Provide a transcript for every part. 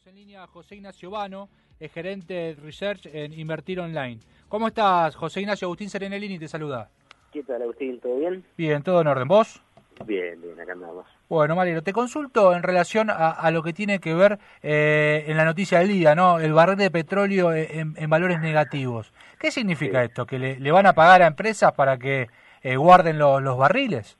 Tenemos en línea a José Ignacio Vano, es gerente de Research en Invertir Online. ¿Cómo estás, José Ignacio? Agustín Serenelini te saluda. ¿Qué tal, Agustín? ¿Todo bien? Bien, todo en orden. ¿Vos? Bien, bien, acá andamos. Bueno, Mariano, te consulto en relación a, lo que tiene que ver eh, en la noticia del día, ¿no? El barril de petróleo en, valores negativos. ¿Qué significa esto? ¿Que le, van a pagar a empresas para que eh, guarden los barriles?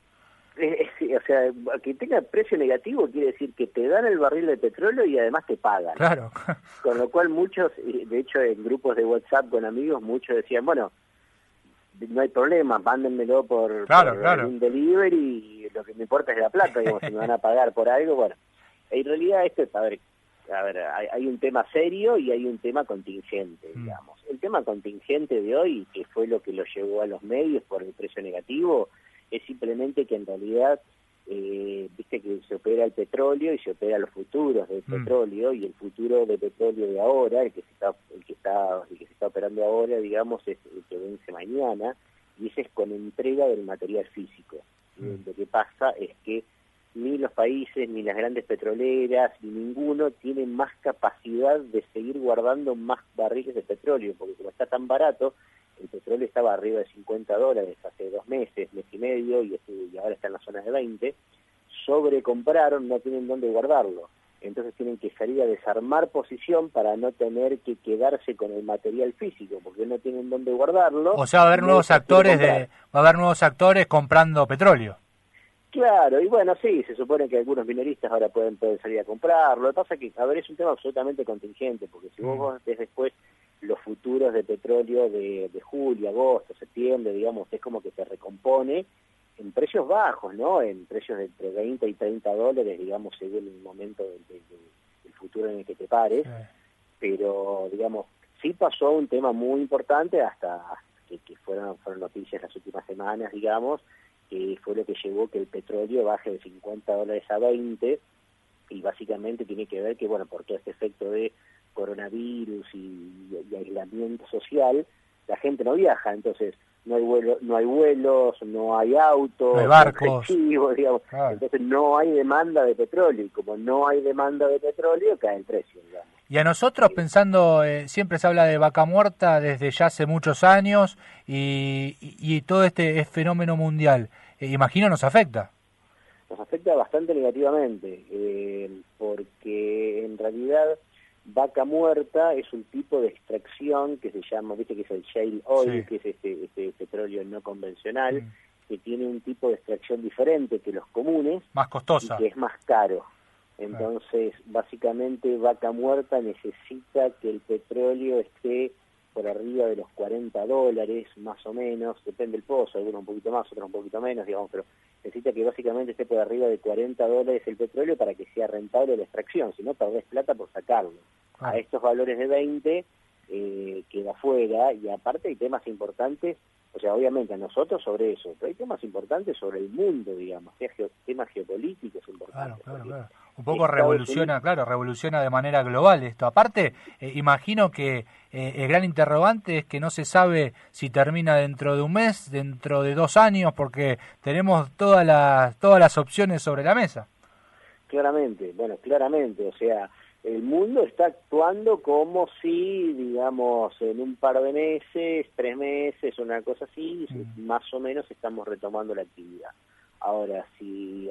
Sea, que tenga precio negativo quiere decir que te dan el barril de petróleo y además te pagan. Claro. Con lo cual muchos, de hecho en grupos de WhatsApp con amigos, muchos decían, bueno, no hay problema, mándenmelo por, un delivery y lo que me importa es la plata, digamos, si me van a pagar por algo, bueno. En realidad esto es, a ver, a ver hay, un tema serio y hay un tema contingente, mm. digamos. El tema contingente de hoy, que fue lo que lo llevó a los medios por el precio negativo, es simplemente que en realidad eh, viste que se opera el petróleo y se opera los futuros del mm. petróleo y el futuro de petróleo de ahora el que se está el que está el que se está operando ahora digamos es el que vence mañana y ese es con entrega del material físico mm. lo que pasa es que ni los países ni las grandes petroleras ni ninguno tienen más capacidad de seguir guardando más barriles de petróleo porque como está tan barato el petróleo estaba arriba de 50 dólares hace dos meses, mes y medio, y, y ahora está en la zona de 20, sobrecompraron, no tienen dónde guardarlo. Entonces tienen que salir a desarmar posición para no tener que quedarse con el material físico, porque no tienen dónde guardarlo. O sea, va a haber nuevos actores de, va a haber nuevos actores comprando petróleo. Claro, y bueno, sí, se supone que algunos mineristas ahora pueden, pueden salir a comprarlo. Lo que pasa es que, a ver, es un tema absolutamente contingente, porque si vos, mm. vos después los futuros de petróleo de, julio, agosto, septiembre, digamos, es como que se recompone en precios bajos, ¿no? En precios de entre 20 y 30 dólares, digamos, según el momento del, futuro en el que te pares. Pero, digamos, sí pasó un tema muy importante hasta que, fueron, fueron noticias las últimas semanas, digamos, que fue lo que llevó que el petróleo baje de 50 dólares a 20 y básicamente tiene que ver que, bueno, por todo este efecto de coronavirus y, aislamiento social, la gente no viaja, entonces no hay vuelo, no hay vuelos, no hay autos, no hay barcos, digamos. entonces no hay demanda de petróleo y como no hay demanda de petróleo cae el precio, digamos. Y a nosotros pensando, eh, siempre se habla de vaca muerta desde ya hace muchos años y, y, todo este fenómeno mundial, eh, imagino nos afecta. Nos afecta bastante negativamente, eh, porque en realidad vaca muerta es un tipo de extracción que se llama, viste que es el shale oil, que es este, este petróleo no convencional, que tiene un tipo de extracción diferente que los comunes. Más costosa. Y que es más caro. Entonces, básicamente, vaca muerta necesita que el petróleo esté por arriba de los 40 dólares, más o menos, depende del pozo, algunos un poquito más, otros un poquito menos, digamos, pero necesita que básicamente esté por arriba de 40 dólares el petróleo para que sea rentable la extracción, si no perdés plata por sacarlo. A estos valores de 20 eh, queda fuera y aparte hay temas importantes, o sea, obviamente a nosotros sobre eso, pero hay temas importantes sobre el mundo, digamos, temas geopolíticos importantes. Claro, claro, claro. Un poco revoluciona, claro, revoluciona de manera global esto. Aparte, eh, imagino que eh, el gran interrogante es que no se sabe si termina dentro de un mes, dentro de dos años, porque tenemos todas las, todas las opciones sobre la mesa. Claramente, bueno, claramente, o sea, el mundo está actuando como si, digamos, en un par de meses, tres meses, una cosa así, mm. más o menos estamos retomando la actividad. Ahora, si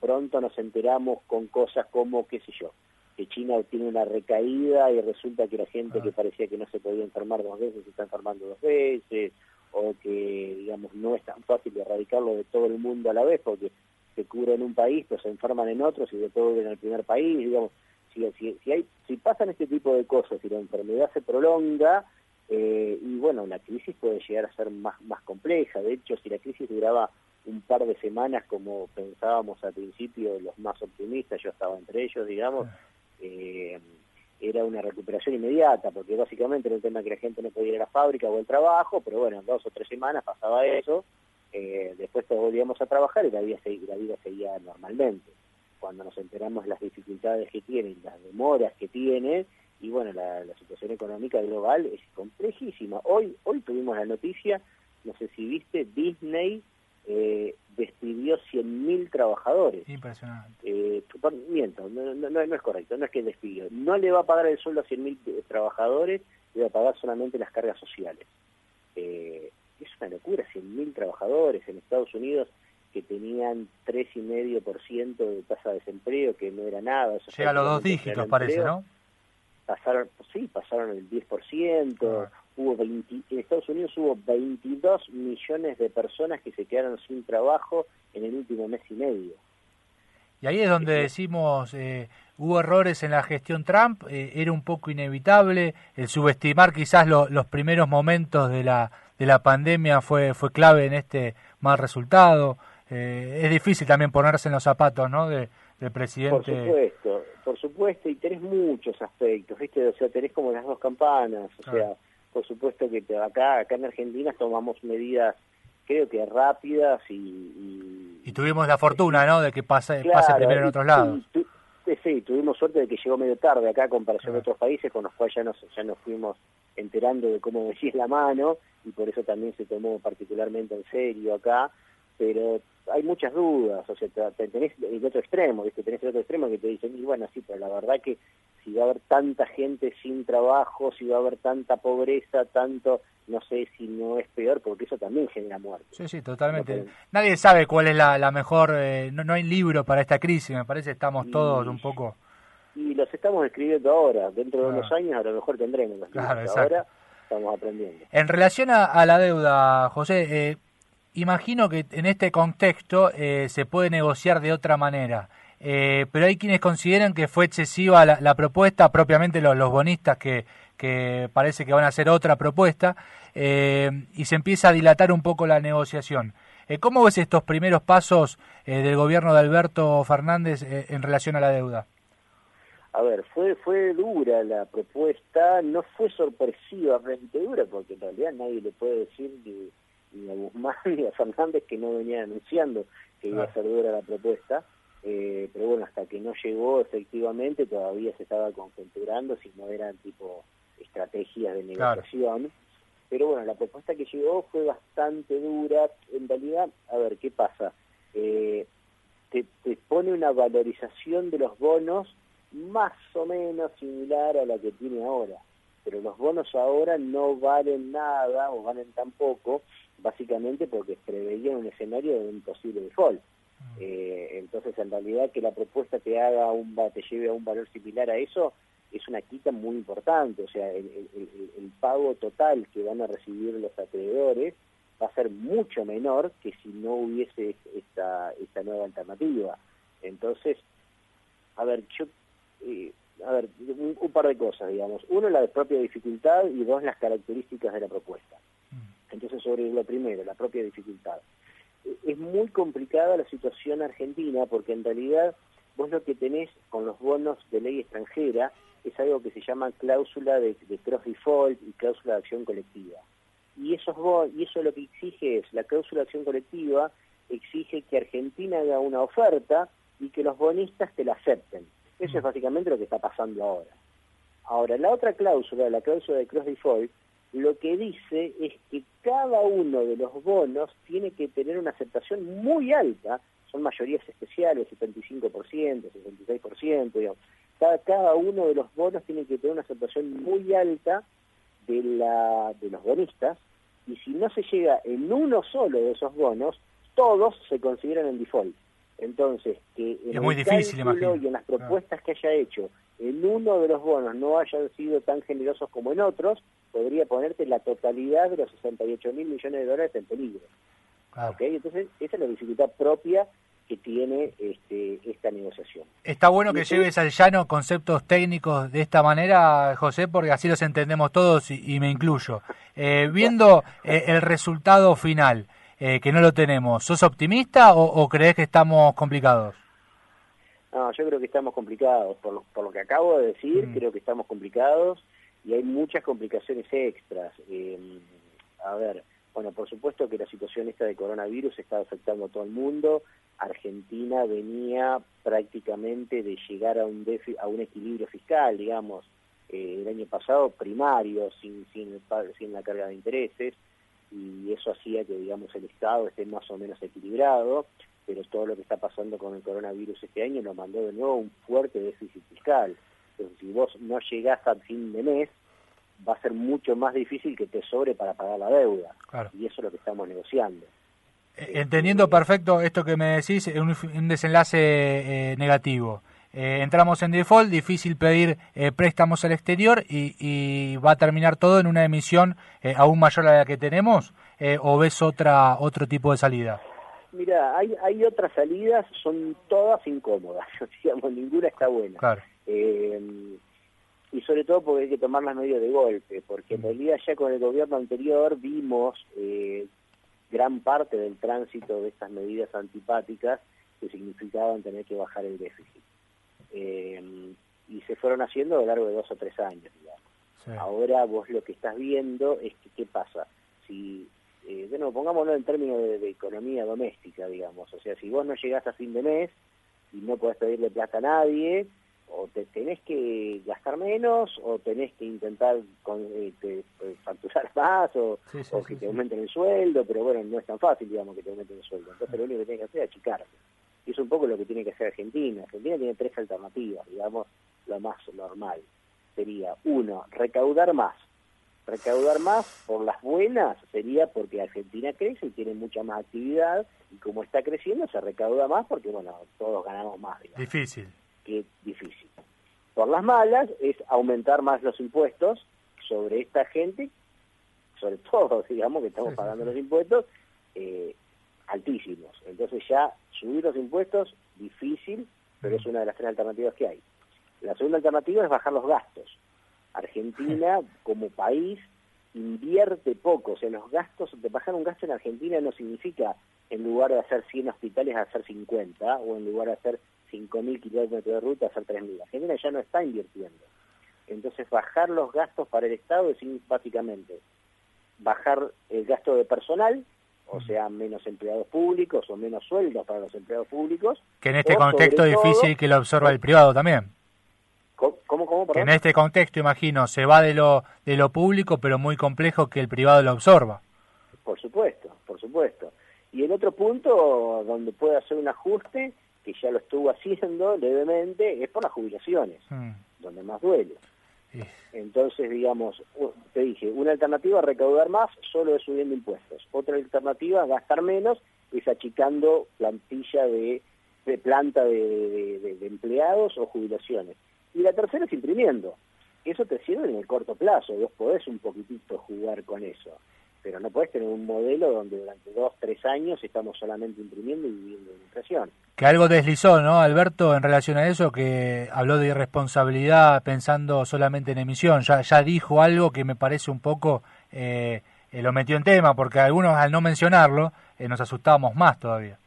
pronto nos enteramos con cosas como, qué sé yo, que China tiene una recaída y resulta que la gente que parecía que no se podía enfermar dos veces se está enfermando dos veces, o que, digamos, no es tan fácil erradicarlo de todo el mundo a la vez, porque se cubre en un país, pero se enferman en otros y de todo en el primer país, digamos, si, si, si, hay, si pasan este tipo de cosas, si la enfermedad se prolonga, eh, y bueno, la crisis puede llegar a ser más, más compleja. De hecho, si la crisis duraba un par de semanas como pensábamos al principio los más optimistas, yo estaba entre ellos, digamos, eh, era una recuperación inmediata, porque básicamente era un tema que la gente no podía ir a la fábrica o al trabajo, pero bueno, en dos o tres semanas pasaba eso, eh, después todos volvíamos a trabajar y la vida, la vida seguía normalmente. Cuando nos enteramos de las dificultades que tienen, las demoras que tiene, y bueno, la, la situación económica global es complejísima. Hoy, hoy tuvimos la noticia, no sé si viste, Disney eh, despidió 100.000 trabajadores. Impresionante. Eh, miento, no, no, es correcto, no es que despidió. No le va a pagar el sueldo a 100.000 trabajadores, le va a pagar solamente las cargas sociales. Eh, es una locura, 100.000 trabajadores en Estados Unidos que tenían 3,5% de tasa de desempleo, que no era nada. Llega a los dos dígitos, parece, ¿no? Pasaron, sí, pasaron el 10%. Hubo en Estados Unidos hubo 22 millones de personas que se quedaron sin trabajo en el último mes y medio. Y ahí es donde decimos, eh, hubo errores en la gestión Trump, eh, era un poco inevitable, el subestimar quizás los primeros momentos de la, de la pandemia fue, fue clave en este mal resultado. Eh, es difícil también ponerse en los zapatos, ¿no? De, del presidente. Por supuesto, por supuesto, y tenés muchos aspectos, ¿viste? O sea, tenés como las dos campanas, o sea, por supuesto que acá, acá en Argentina tomamos medidas, creo que rápidas y... Y, tuvimos la fortuna, ¿no? De que pase, pase primero en otros lados. Sí, tuvimos suerte de que llegó medio tarde acá, comparación de otros países, con los cuales ya nos, ya nos fuimos enterando de cómo decís la mano, y por eso también se tomó particularmente en serio acá, pero hay muchas dudas, o sea, tenés el otro extremo, ¿viste? tenés el otro extremo que te dicen, y bueno, sí, pero la verdad que si va a haber tanta gente sin trabajo, si va a haber tanta pobreza, tanto, no sé si no es peor, porque eso también genera muerte. Sí, sí, totalmente. Nadie sabe cuál es la, la mejor, eh, no, no hay libro para esta crisis, me parece estamos todos un poco... Y los estamos escribiendo ahora, dentro de unos años a lo mejor tendremos los claro, ahora estamos aprendiendo. En relación a, la deuda, José, eh, imagino que en este contexto eh, se puede negociar de otra manera. Eh, pero hay quienes consideran que fue excesiva la, propuesta, propiamente los, bonistas que, parece que van a hacer otra propuesta, eh, y se empieza a dilatar un poco la negociación. ¿Cómo ves estos primeros pasos del gobierno de Alberto Fernández en relación a la deuda? A ver, fue fue dura la propuesta, no fue sorpresivamente dura, porque en realidad nadie le puede decir que ni a Guzmán ni a Fernández que no venían anunciando que iba a ser dura la propuesta, eh, pero bueno, hasta que no llegó efectivamente todavía se estaba concentrando si no eran tipo estrategias de negociación. Pero bueno, la propuesta que llegó fue bastante dura. En realidad, a ver, ¿qué pasa? Eh, te, te pone una valorización de los bonos más o menos similar a la que tiene ahora. Pero los bonos ahora no valen nada o valen tan poco básicamente porque preveía un escenario de un posible default. Mm. Eh, entonces, en realidad, que la propuesta te haga un te lleve a un valor similar a eso es una quita muy importante. O sea, el, pago total que van a recibir los acreedores va a ser mucho menor que si no hubiese esta, esta nueva alternativa. Entonces, a ver, yo, eh, a ver, un, par de cosas, digamos. Uno, la propia dificultad y dos, las características de la propuesta. Entonces, sobre lo primero, la propia dificultad. Es muy complicada la situación argentina porque en realidad vos lo que tenés con los bonos de ley extranjera es algo que se llama cláusula de, cross default y cláusula de acción colectiva. Y, esos y eso lo que exige es, la cláusula de acción colectiva exige que Argentina haga una oferta y que los bonistas te la acepten. Eso es mm. básicamente lo que está pasando ahora. Ahora, la otra cláusula, la cláusula de cross default, lo que dice es que cada uno de los bonos tiene que tener una aceptación muy alta, son mayorías especiales, 75%, 66%, digamos. Cada, cada uno de los bonos tiene que tener una aceptación muy alta de, la, de los bonistas, y si no se llega en uno solo de esos bonos, todos se consideran en default. Entonces, que en es muy difícil, y en las propuestas que haya hecho, en uno de los bonos no hayan sido tan generosos como en otros, podría ponerte la totalidad de los 68 mil millones de dólares en peligro. Entonces, esa es la dificultad propia que tiene este, esta negociación. Está bueno que lleves al llano conceptos técnicos de esta manera, José, porque así los entendemos todos y, me incluyo. Eh, viendo eh, el resultado final, eh, que no lo tenemos, ¿sos optimista o, crees que estamos complicados? No, yo creo que estamos complicados. Por lo, por lo que acabo de decir, mm. creo que estamos complicados y hay muchas complicaciones extras. Eh, a ver, bueno, por supuesto que la situación esta de coronavirus está afectando a todo el mundo. Argentina venía prácticamente de llegar a un, a un equilibrio fiscal, digamos, eh, el año pasado primario, sin, sin, sin la carga de intereses. Y eso hacía que, digamos, el Estado esté más o menos equilibrado, pero todo lo que está pasando con el coronavirus este año nos mandó de nuevo un fuerte déficit fiscal. Entonces, si vos no llegás a fin de mes, va a ser mucho más difícil que te sobre para pagar la deuda. Y eso es lo que estamos negociando. Eh, entendiendo perfecto esto que me decís, un, un desenlace eh, negativo. Eh, entramos en default, difícil pedir préstamos al exterior y, va a terminar todo en una emisión aún mayor a la que tenemos o ves otra otro tipo de salida. Mira, hay, hay otras salidas, son todas incómodas, digamos, ninguna está buena. Claro y sobre todo porque hay que tomar las medidas de golpe, porque en realidad ya con el gobierno anterior vimos eh, gran parte del tránsito de estas medidas antipáticas que significaban tener que bajar el déficit. Eh, y se fueron haciendo a lo largo de dos o tres años, digamos. Ahora vos lo que estás viendo es que, ¿qué pasa? Si, eh, bueno, pongámoslo en términos de, de, economía doméstica, digamos, o sea, si vos no llegás a fin de mes y no podés pedirle plata a nadie, o te tenés que gastar menos o tenés que intentar con, eh, pues, facturar más o, que te aumenten el sueldo, pero bueno, no es tan fácil, digamos, que te aumenten el sueldo. Entonces lo único que tienes que hacer es achicarte. Y es un poco lo que tiene que hacer Argentina. Argentina tiene tres alternativas, digamos, lo más normal. Sería, uno, recaudar más. Recaudar más por las buenas sería porque Argentina crece y tiene mucha más actividad y como está creciendo se recauda más porque, bueno, todos ganamos más. Difícil que difícil. Por las malas es aumentar más los impuestos sobre esta gente, sobre todo, digamos, que estamos pagando los impuestos eh, altísimos. Entonces ya subir los impuestos, difícil, pero es una de las tres alternativas que hay. La segunda alternativa es bajar los gastos. Argentina, como país, invierte poco. O sea, los gastos, de bajar un gasto en Argentina no significa en lugar de hacer 100 hospitales hacer 50, o en lugar de hacer 5.000 kilómetros de ruta, hacer 3.000. Argentina ya no está invirtiendo. Entonces, bajar los gastos para el Estado es básicamente bajar el gasto de personal, o sea, menos empleados públicos o menos sueldos para los empleados públicos. Que en este contexto difícil que lo absorba el privado también. ¿Cómo, cómo, que en este contexto, imagino, se va de lo, de lo público, pero muy complejo que el privado lo absorba. Por supuesto, por supuesto. Y el otro punto donde puede hacer un ajuste que ya lo estuvo haciendo levemente, es por las jubilaciones, mm. donde más duele. Entonces, digamos, te dije, una alternativa recaudar más solo es subiendo impuestos. Otra alternativa, gastar menos, es achicando plantilla de, planta de, empleados o jubilaciones. Y la tercera es imprimiendo. Eso te sirve en el corto plazo, vos podés un poquitito jugar con eso pero no puedes tener un modelo donde durante dos, tres años estamos solamente imprimiendo y viviendo en inflación. Que algo deslizó, ¿no, Alberto, en relación a eso, que habló de irresponsabilidad pensando solamente en emisión, ya, ya dijo algo que me parece un poco, eh, eh lo metió en tema, porque algunos al no mencionarlo eh, nos asustábamos más todavía.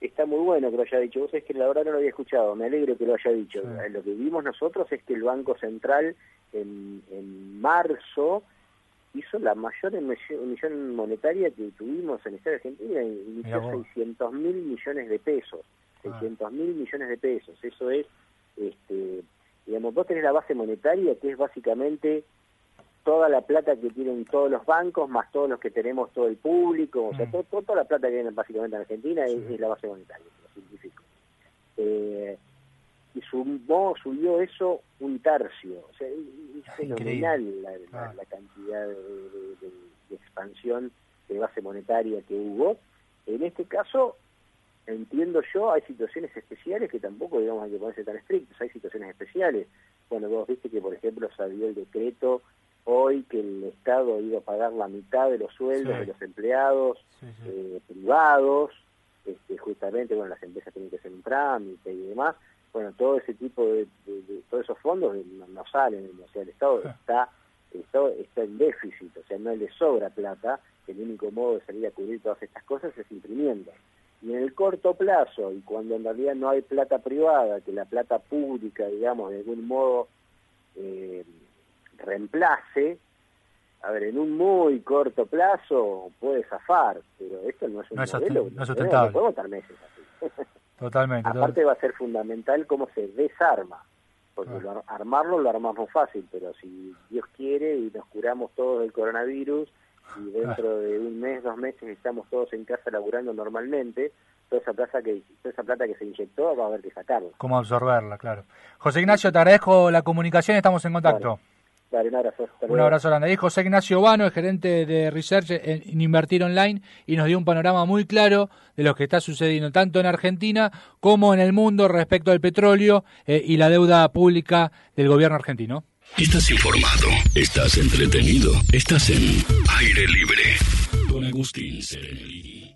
Está muy bueno que lo haya dicho. Vos es que la verdad no lo había escuchado. Me alegro que lo haya dicho. Lo que vimos nosotros es que el Banco Central en, en marzo hizo la mayor emisión monetaria que tuvimos en esta Argentina, emitió 600 mil millones de pesos, 600 ah. mil millones de pesos, eso es, este, digamos, vos tenés la base monetaria que es básicamente toda la plata que tienen todos los bancos, más todos los que tenemos todo el público, o sea, mm. toda la plata que viene básicamente en Argentina es, la base monetaria, lo simplifico. Eh, y sumó, subió eso un tercio. O sea, es fenomenal la, ah. cantidad de, expansión de base monetaria que hubo. En este caso, entiendo yo, hay situaciones especiales que tampoco, digamos, hay que ponerse tan estrictos, hay situaciones especiales. Bueno, vos viste que, por ejemplo, salió el decreto hoy que el Estado iba a pagar la mitad de los sueldos de los empleados eh, privados, este, justamente, bueno, las empresas tienen que hacer un trámite y demás, bueno, todo ese tipo de, todos esos fondos no, salen, o sea, el Estado está, está en déficit, o sea, no le sobra plata, el único modo de salir a cubrir todas estas cosas es imprimiendo. Y en el corto plazo, y cuando en realidad no hay plata privada, que la plata pública, digamos, de algún modo eh, reemplace, a ver, en un muy corto plazo puede zafar, pero esto no es un modelo, no es sustentable. No podemos estar meses así. Totalmente. Aparte va a ser fundamental cómo se desarma, porque armarlo lo armamos fácil, pero si Dios quiere y nos curamos todos del coronavirus y dentro de un mes, dos meses estamos todos en casa laburando normalmente, toda esa plata que toda esa plata que se inyectó va a haber que sacarla. ¿Cómo absorberla, claro? José Ignacio, te agradezco la comunicación, estamos en contacto. Dale, un abrazo. Un abrazo grande. José Ignacio Vano, es gerente de Research en Invertir Online, y nos dio un panorama muy claro de lo que está sucediendo tanto en Argentina como en el mundo respecto al petróleo eh, y la deuda pública del gobierno argentino. Estás informado, estás entretenido, estás en aire libre con Agustín Serenelli.